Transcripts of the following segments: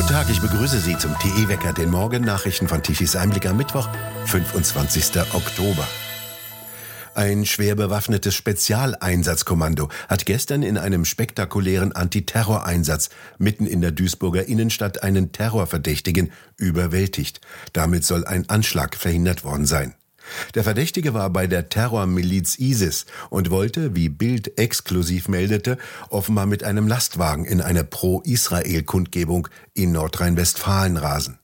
Guten Tag, ich begrüße Sie zum TE-Wecker, den Morgennachrichten von Tichys Einblick am Mittwoch, 25. Oktober. Ein schwer bewaffnetes Spezialeinsatzkommando hat gestern in einem spektakulären Antiterroreinsatz mitten in der Duisburger Innenstadt einen Terrorverdächtigen überwältigt. Damit soll ein Anschlag verhindert worden sein. Der Verdächtige war bei der Terrormiliz ISIS und wollte, wie Bild exklusiv meldete, offenbar mit einem Lastwagen in eine Pro-Israel-Kundgebung in Nordrhein-Westfalen rasen.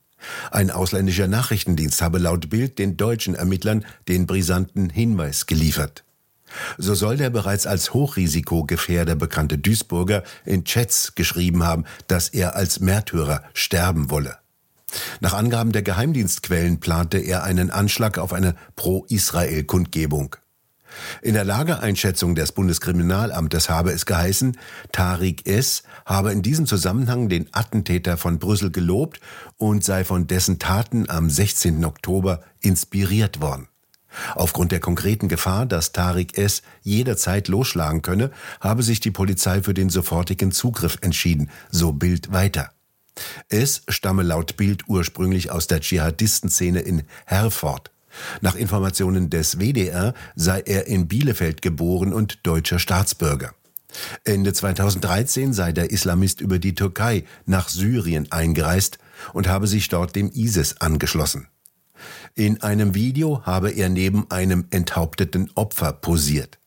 Ein ausländischer Nachrichtendienst habe laut Bild den deutschen Ermittlern den brisanten Hinweis geliefert. So soll der bereits als Hochrisikogefährder bekannte Duisburger in Chats geschrieben haben, dass er als Märtyrer sterben wolle. Nach Angaben der Geheimdienstquellen plante er einen Anschlag auf eine Pro-Israel-Kundgebung. In der Lageeinschätzung des Bundeskriminalamtes habe es geheißen, Tariq S. habe in diesem Zusammenhang den Attentäter von Brüssel gelobt und sei von dessen Taten am 16. Oktober inspiriert worden. Aufgrund der konkreten Gefahr, dass Tariq S. jederzeit losschlagen könne, habe sich die Polizei für den sofortigen Zugriff entschieden, so Bild weiter. Es stamme laut Bild ursprünglich aus der Dschihadistenszene in Herford. Nach Informationen des WDR sei er in Bielefeld geboren und deutscher Staatsbürger. Ende 2013 sei der Islamist über die Türkei nach Syrien eingereist und habe sich dort dem ISIS angeschlossen. In einem Video habe er neben einem enthaupteten Opfer posiert.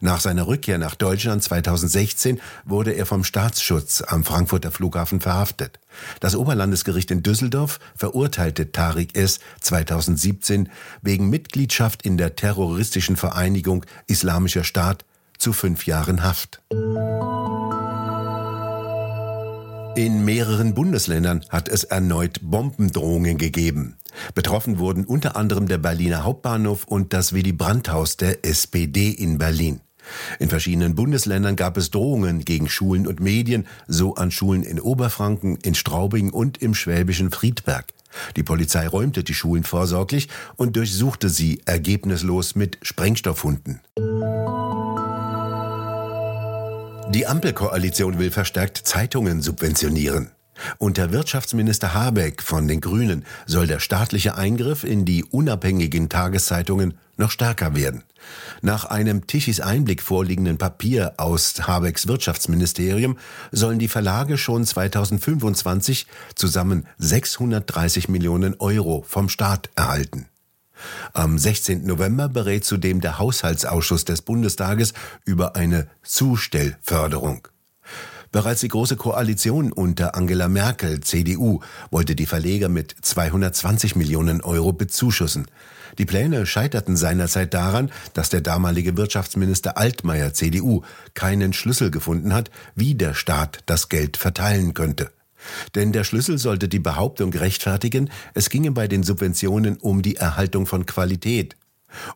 Nach seiner Rückkehr nach Deutschland 2016 wurde er vom Staatsschutz am Frankfurter Flughafen verhaftet. Das Oberlandesgericht in Düsseldorf verurteilte Tariq S. 2017 wegen Mitgliedschaft in der terroristischen Vereinigung Islamischer Staat zu fünf Jahren Haft. In mehreren Bundesländern hat es erneut Bombendrohungen gegeben. Betroffen wurden unter anderem der Berliner Hauptbahnhof und das Willy Brandt-Haus der SPD in Berlin. In verschiedenen Bundesländern gab es Drohungen gegen Schulen und Medien, so an Schulen in Oberfranken, in Straubing und im schwäbischen Friedberg. Die Polizei räumte die Schulen vorsorglich und durchsuchte sie ergebnislos mit Sprengstoffhunden. Die Ampelkoalition will verstärkt Zeitungen subventionieren. Unter Wirtschaftsminister Habeck von den Grünen soll der staatliche Eingriff in die unabhängigen Tageszeitungen noch stärker werden. Nach einem Tischis Einblick vorliegenden Papier aus Habecks Wirtschaftsministerium sollen die Verlage schon 2025 zusammen 630 Millionen Euro vom Staat erhalten. Am 16. November berät zudem der Haushaltsausschuss des Bundestages über eine Zustellförderung. Bereits die Große Koalition unter Angela Merkel, CDU, wollte die Verleger mit 220 Millionen Euro bezuschussen. Die Pläne scheiterten seinerzeit daran, dass der damalige Wirtschaftsminister Altmaier, CDU, keinen Schlüssel gefunden hat, wie der Staat das Geld verteilen könnte. Denn der Schlüssel sollte die Behauptung rechtfertigen, es ginge bei den Subventionen um die Erhaltung von Qualität.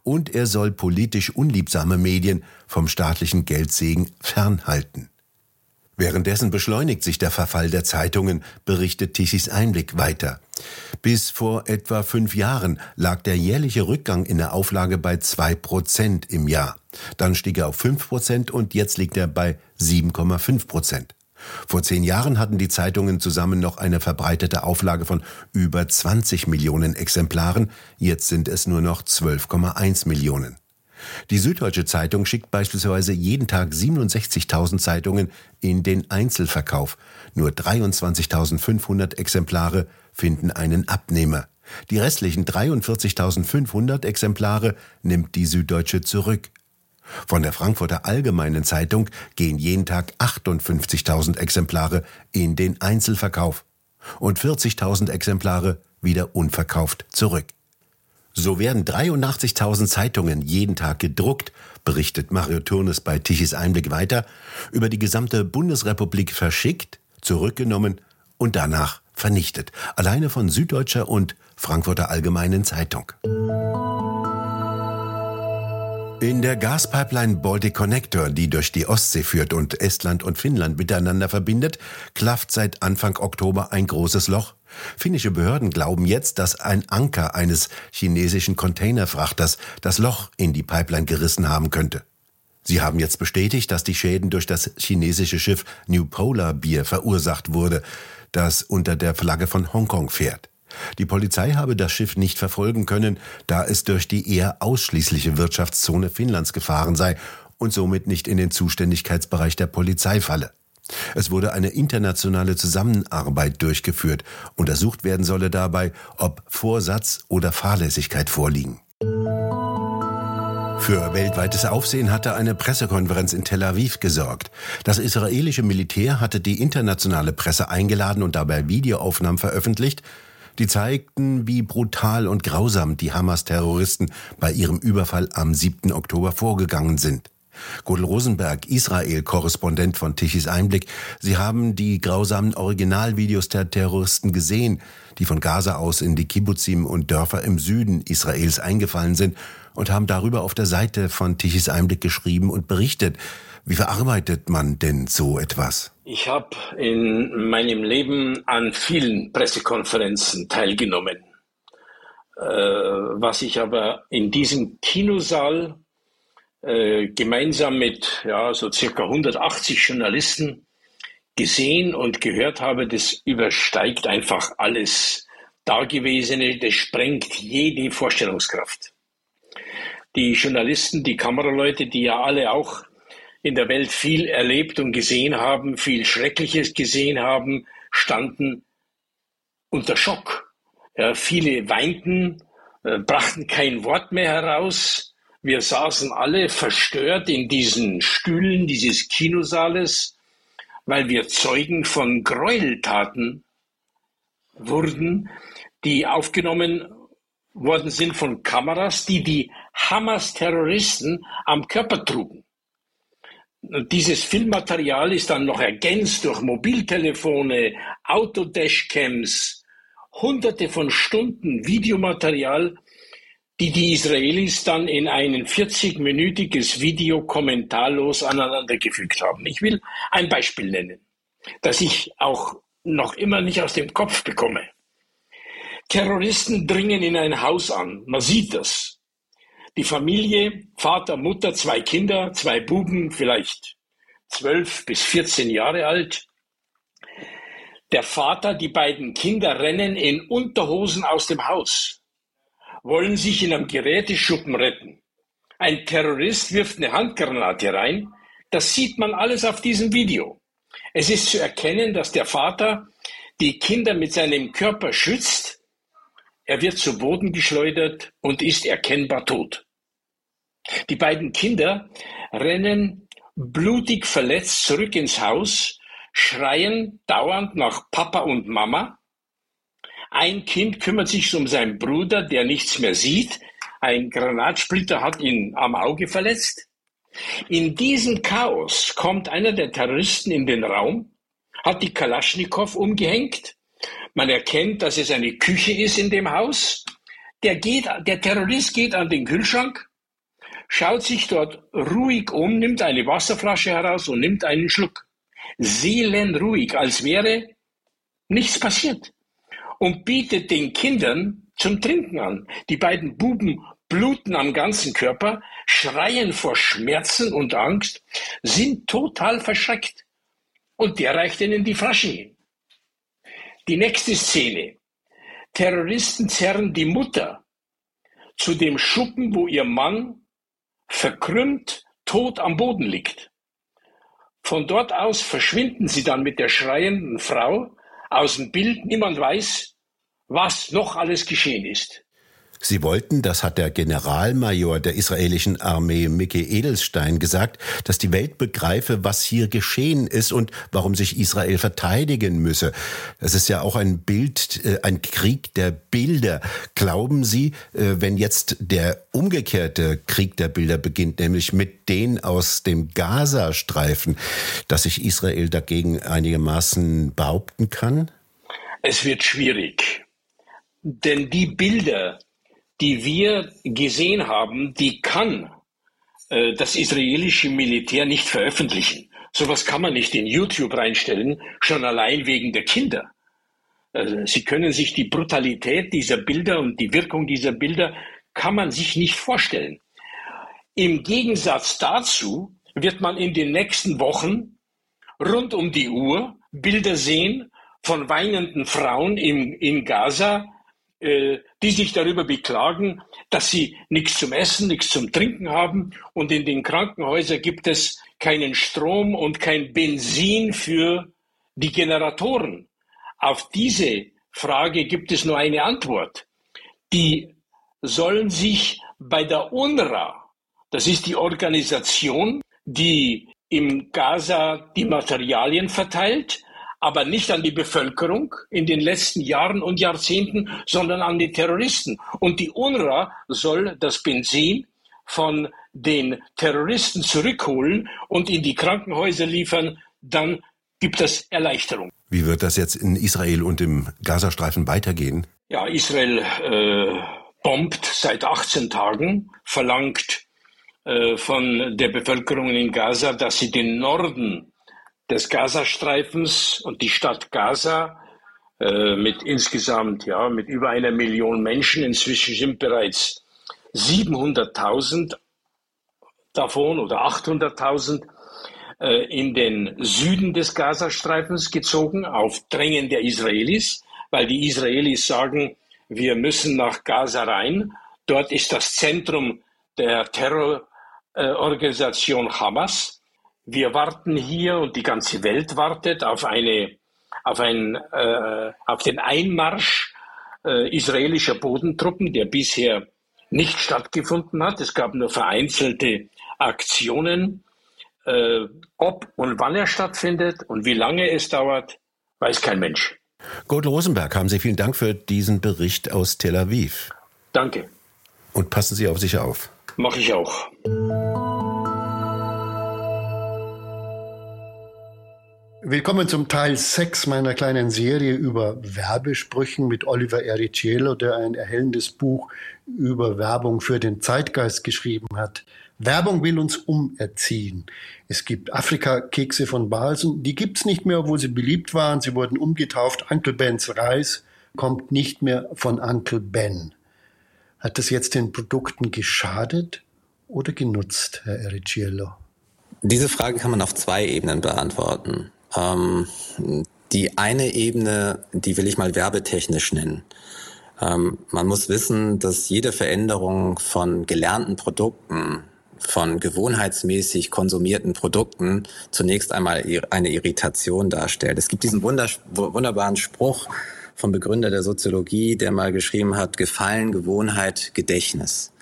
Und er soll politisch unliebsame Medien vom staatlichen Geldsegen fernhalten. Währenddessen beschleunigt sich der Verfall der Zeitungen, berichtet Tichys Einblick weiter. Bis vor etwa fünf Jahren lag der jährliche Rückgang in der Auflage bei zwei Prozent im Jahr. Dann stieg er auf fünf Prozent und jetzt liegt er bei 7,5 Prozent. Vor zehn Jahren hatten die Zeitungen zusammen noch eine verbreitete Auflage von über 20 Millionen Exemplaren, jetzt sind es nur noch 12,1 Millionen. Die Süddeutsche Zeitung schickt beispielsweise jeden Tag 67.000 Zeitungen in den Einzelverkauf. Nur 23.500 Exemplare finden einen Abnehmer. Die restlichen 43.500 Exemplare nimmt die Süddeutsche zurück. Von der Frankfurter Allgemeinen Zeitung gehen jeden Tag 58.000 Exemplare in den Einzelverkauf und 40.000 Exemplare wieder unverkauft zurück. So werden 83.000 Zeitungen jeden Tag gedruckt, berichtet Mario Turnes bei Tichys Einblick weiter, über die gesamte Bundesrepublik verschickt, zurückgenommen und danach vernichtet. Alleine von Süddeutscher und Frankfurter Allgemeinen Zeitung. In der Gaspipeline Baltic Connector, die durch die Ostsee führt und Estland und Finnland miteinander verbindet, klafft seit Anfang Oktober ein großes Loch. Finnische Behörden glauben jetzt, dass ein Anker eines chinesischen Containerfrachters das Loch in die Pipeline gerissen haben könnte. Sie haben jetzt bestätigt, dass die Schäden durch das chinesische Schiff New Polar Beer verursacht wurde. das unter der Flagge von Hongkong fährt. Die Polizei habe das Schiff nicht verfolgen können, da es durch die eher ausschließliche Wirtschaftszone Finnlands gefahren sei und somit nicht in den Zuständigkeitsbereich der Polizei falle. Es wurde eine internationale Zusammenarbeit durchgeführt. Untersucht werden solle dabei, ob Vorsatz oder Fahrlässigkeit vorliegen. Für weltweites Aufsehen hatte eine Pressekonferenz in Tel Aviv gesorgt. Das israelische Militär hatte die internationale Presse eingeladen und dabei Videoaufnahmen veröffentlicht, die zeigten, wie brutal und grausam die Hamas-Terroristen bei ihrem Überfall am 7. Oktober vorgegangen sind. Gudel Rosenberg, Israel-Korrespondent von Tichys Einblick. Sie haben die grausamen Originalvideos der Terroristen gesehen, die von Gaza aus in die Kibbutzim und Dörfer im Süden Israels eingefallen sind und haben darüber auf der Seite von Tichys Einblick geschrieben und berichtet. Wie verarbeitet man denn so etwas? Ich habe in meinem Leben an vielen Pressekonferenzen teilgenommen. Äh, was ich aber in diesem Kinosaal äh, gemeinsam mit ja, so circa 180 Journalisten gesehen und gehört habe, das übersteigt einfach alles Dagewesene, das sprengt jede Vorstellungskraft. Die Journalisten, die Kameraleute, die ja alle auch in der Welt viel erlebt und gesehen haben, viel Schreckliches gesehen haben, standen unter Schock. Ja, viele weinten, äh, brachten kein Wort mehr heraus, wir saßen alle verstört in diesen Stühlen dieses Kinosaales, weil wir Zeugen von Gräueltaten wurden, die aufgenommen worden sind von Kameras, die die Hamas-Terroristen am Körper trugen. Dieses Filmmaterial ist dann noch ergänzt durch Mobiltelefone, Autodashcams, hunderte von Stunden Videomaterial, die die Israelis dann in ein 40-minütiges Video kommentarlos aneinandergefügt haben. Ich will ein Beispiel nennen, das ich auch noch immer nicht aus dem Kopf bekomme. Terroristen dringen in ein Haus an. Man sieht das. Die Familie, Vater, Mutter, zwei Kinder, zwei Buben, vielleicht zwölf bis 14 Jahre alt. Der Vater, die beiden Kinder rennen in Unterhosen aus dem Haus wollen sich in einem Geräteschuppen retten. Ein Terrorist wirft eine Handgranate rein. Das sieht man alles auf diesem Video. Es ist zu erkennen, dass der Vater die Kinder mit seinem Körper schützt. Er wird zu Boden geschleudert und ist erkennbar tot. Die beiden Kinder rennen blutig verletzt zurück ins Haus, schreien dauernd nach Papa und Mama. Ein Kind kümmert sich um seinen Bruder, der nichts mehr sieht. Ein Granatsplitter hat ihn am Auge verletzt. In diesem Chaos kommt einer der Terroristen in den Raum, hat die Kalaschnikow umgehängt. Man erkennt, dass es eine Küche ist in dem Haus. Der, geht, der Terrorist geht an den Kühlschrank, schaut sich dort ruhig um, nimmt eine Wasserflasche heraus und nimmt einen Schluck. Seelenruhig, als wäre nichts passiert und bietet den Kindern zum Trinken an. Die beiden Buben bluten am ganzen Körper, schreien vor Schmerzen und Angst, sind total verschreckt. Und der reicht ihnen die Flasche hin. Die nächste Szene. Terroristen zerren die Mutter zu dem Schuppen, wo ihr Mann verkrümmt, tot am Boden liegt. Von dort aus verschwinden sie dann mit der schreienden Frau aus dem Bild. Niemand weiß, was noch alles geschehen ist. Sie wollten, das hat der Generalmajor der israelischen Armee Mickey Edelstein gesagt, dass die Welt begreife, was hier geschehen ist und warum sich Israel verteidigen müsse. Das ist ja auch ein Bild, äh, ein Krieg der Bilder. Glauben Sie, äh, wenn jetzt der umgekehrte Krieg der Bilder beginnt, nämlich mit denen aus dem Gazastreifen, dass sich Israel dagegen einigermaßen behaupten kann? Es wird schwierig. Denn die Bilder, die wir gesehen haben, die kann äh, das israelische Militär nicht veröffentlichen. Sowas kann man nicht in YouTube reinstellen, schon allein wegen der Kinder. Also, Sie können sich die Brutalität dieser Bilder und die Wirkung dieser Bilder kann man sich nicht vorstellen. Im Gegensatz dazu wird man in den nächsten Wochen rund um die Uhr Bilder sehen von weinenden Frauen im, in Gaza, äh, die sich darüber beklagen, dass sie nichts zum Essen, nichts zum Trinken haben und in den Krankenhäusern gibt es keinen Strom und kein Benzin für die Generatoren. Auf diese Frage gibt es nur eine Antwort. Die sollen sich bei der UNRWA, das ist die Organisation, die im Gaza die Materialien verteilt, aber nicht an die Bevölkerung in den letzten Jahren und Jahrzehnten, sondern an die Terroristen. Und die UNRWA soll das Benzin von den Terroristen zurückholen und in die Krankenhäuser liefern, dann gibt es Erleichterung. Wie wird das jetzt in Israel und im Gazastreifen weitergehen? Ja, Israel äh, bombt seit 18 Tagen, verlangt äh, von der Bevölkerung in Gaza, dass sie den Norden des Gazastreifens und die Stadt Gaza äh, mit insgesamt ja mit über einer Million Menschen inzwischen sind bereits 700.000 davon oder 800.000 äh, in den Süden des Gazastreifens gezogen auf Drängen der Israelis, weil die Israelis sagen, wir müssen nach Gaza rein. Dort ist das Zentrum der Terrororganisation Hamas. Wir warten hier und die ganze Welt wartet auf eine, auf ein, äh, auf den Einmarsch äh, israelischer Bodentruppen, der bisher nicht stattgefunden hat. Es gab nur vereinzelte Aktionen. Äh, ob und wann er stattfindet und wie lange es dauert, weiß kein Mensch. Gott Rosenberg, haben Sie vielen Dank für diesen Bericht aus Tel Aviv. Danke. Und passen Sie auf sich auf. Mache ich auch. Willkommen zum Teil 6 meiner kleinen Serie über Werbesprüchen mit Oliver Ericiello, der ein erhellendes Buch über Werbung für den Zeitgeist geschrieben hat. Werbung will uns umerziehen. Es gibt Afrika-Kekse von Balsen, die gibt's nicht mehr, obwohl sie beliebt waren. Sie wurden umgetauft. Uncle Bens Reis kommt nicht mehr von Uncle Ben. Hat das jetzt den Produkten geschadet oder genutzt, Herr Ericiello? Diese Frage kann man auf zwei Ebenen beantworten. Ähm, die eine Ebene, die will ich mal werbetechnisch nennen. Ähm, man muss wissen, dass jede Veränderung von gelernten Produkten, von gewohnheitsmäßig konsumierten Produkten zunächst einmal eine Irritation darstellt. Es gibt diesen wunderbaren Spruch vom Begründer der Soziologie, der mal geschrieben hat, Gefallen, Gewohnheit, Gedächtnis.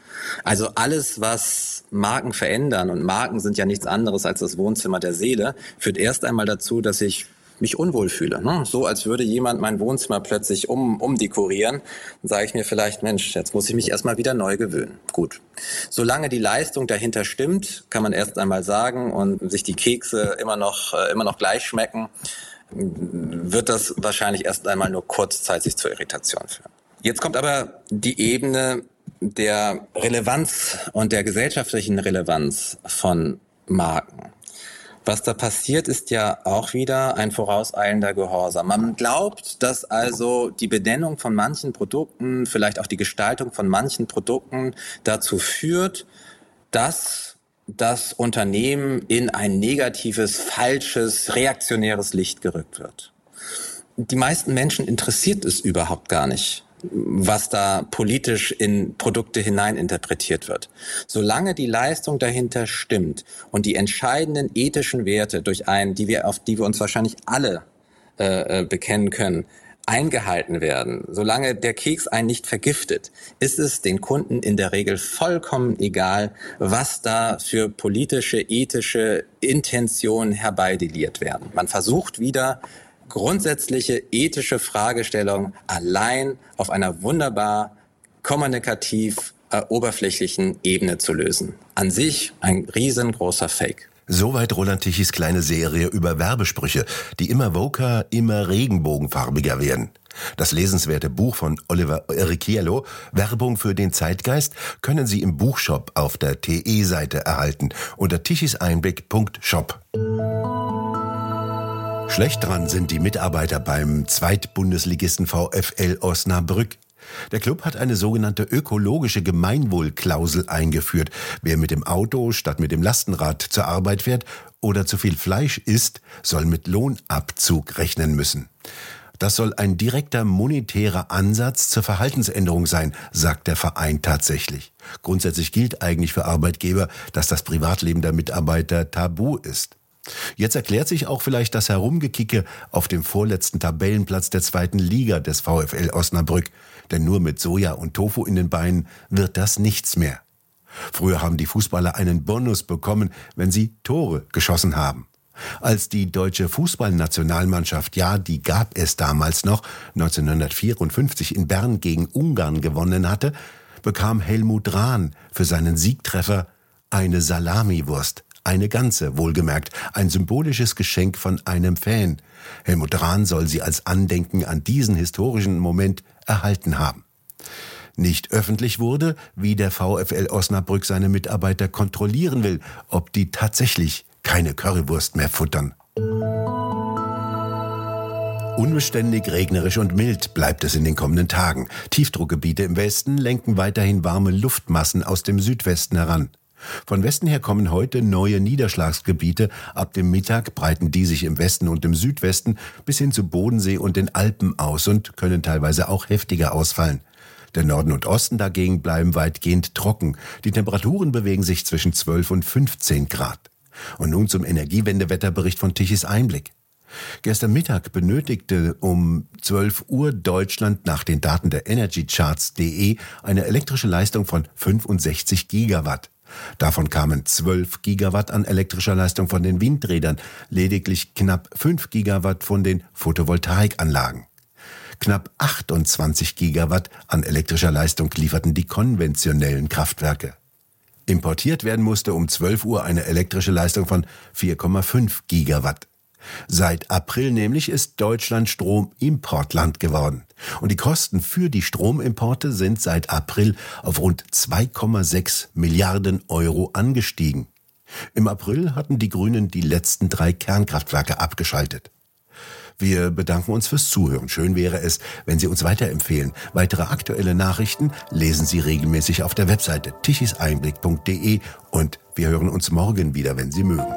Also alles, was Marken verändern, und Marken sind ja nichts anderes als das Wohnzimmer der Seele, führt erst einmal dazu, dass ich mich unwohl fühle. Ne? So als würde jemand mein Wohnzimmer plötzlich um, umdekorieren. Dann sage ich mir vielleicht, Mensch, jetzt muss ich mich erstmal wieder neu gewöhnen. Gut. Solange die Leistung dahinter stimmt, kann man erst einmal sagen und sich die Kekse immer noch, äh, immer noch gleich schmecken, wird das wahrscheinlich erst einmal nur kurzzeitig zur Irritation führen. Jetzt kommt aber die Ebene der Relevanz und der gesellschaftlichen Relevanz von Marken. Was da passiert, ist ja auch wieder ein vorauseilender Gehorsam. Man glaubt, dass also die Benennung von manchen Produkten, vielleicht auch die Gestaltung von manchen Produkten dazu führt, dass das Unternehmen in ein negatives, falsches, reaktionäres Licht gerückt wird. Die meisten Menschen interessiert es überhaupt gar nicht, was da politisch in Produkte hineininterpretiert wird. Solange die Leistung dahinter stimmt und die entscheidenden ethischen Werte durch einen, die wir, auf die wir uns wahrscheinlich alle äh, äh, bekennen können, eingehalten werden, solange der Keks einen nicht vergiftet, ist es den Kunden in der Regel vollkommen egal, was da für politische, ethische Intentionen herbeideliert werden. Man versucht wieder grundsätzliche ethische Fragestellung allein auf einer wunderbar kommunikativ äh, oberflächlichen Ebene zu lösen. An sich ein riesengroßer Fake. Soweit Roland Tichys kleine Serie über Werbesprüche, die immer woker, immer regenbogenfarbiger werden. Das lesenswerte Buch von Oliver Erichiello, Werbung für den Zeitgeist, können Sie im Buchshop auf der TE-Seite erhalten unter tichiseinblick.shop. Schlecht dran sind die Mitarbeiter beim Zweitbundesligisten VfL Osnabrück. Der Club hat eine sogenannte ökologische Gemeinwohlklausel eingeführt. Wer mit dem Auto statt mit dem Lastenrad zur Arbeit fährt oder zu viel Fleisch isst, soll mit Lohnabzug rechnen müssen. Das soll ein direkter monetärer Ansatz zur Verhaltensänderung sein, sagt der Verein tatsächlich. Grundsätzlich gilt eigentlich für Arbeitgeber, dass das Privatleben der Mitarbeiter tabu ist. Jetzt erklärt sich auch vielleicht das Herumgekicke auf dem vorletzten Tabellenplatz der zweiten Liga des VfL Osnabrück, denn nur mit Soja und Tofu in den Beinen wird das nichts mehr. Früher haben die Fußballer einen Bonus bekommen, wenn sie Tore geschossen haben. Als die deutsche Fußballnationalmannschaft, ja, die gab es damals noch, 1954 in Bern gegen Ungarn gewonnen hatte, bekam Helmut Rahn für seinen Siegtreffer eine Salamiwurst. Eine ganze, wohlgemerkt, ein symbolisches Geschenk von einem Fan. Helmut Rahn soll sie als Andenken an diesen historischen Moment erhalten haben. Nicht öffentlich wurde, wie der VfL Osnabrück seine Mitarbeiter kontrollieren will, ob die tatsächlich keine Currywurst mehr futtern. Unbeständig, regnerisch und mild bleibt es in den kommenden Tagen. Tiefdruckgebiete im Westen lenken weiterhin warme Luftmassen aus dem Südwesten heran. Von Westen her kommen heute neue Niederschlagsgebiete. Ab dem Mittag breiten die sich im Westen und im Südwesten bis hin zu Bodensee und den Alpen aus und können teilweise auch heftiger ausfallen. Der Norden und Osten dagegen bleiben weitgehend trocken. Die Temperaturen bewegen sich zwischen 12 und 15 Grad. Und nun zum Energiewendewetterbericht von Tichys Einblick. Gestern Mittag benötigte um 12 Uhr Deutschland nach den Daten der EnergyCharts.de eine elektrische Leistung von 65 Gigawatt. Davon kamen 12 Gigawatt an elektrischer Leistung von den Windrädern, lediglich knapp 5 Gigawatt von den Photovoltaikanlagen. Knapp 28 Gigawatt an elektrischer Leistung lieferten die konventionellen Kraftwerke. Importiert werden musste um 12 Uhr eine elektrische Leistung von 4,5 Gigawatt. Seit April nämlich ist Deutschland Stromimportland geworden. Und die Kosten für die Stromimporte sind seit April auf rund 2,6 Milliarden Euro angestiegen. Im April hatten die Grünen die letzten drei Kernkraftwerke abgeschaltet. Wir bedanken uns fürs Zuhören. Schön wäre es, wenn Sie uns weiterempfehlen. Weitere aktuelle Nachrichten lesen Sie regelmäßig auf der Webseite tichiseinblick.de und wir hören uns morgen wieder, wenn Sie mögen.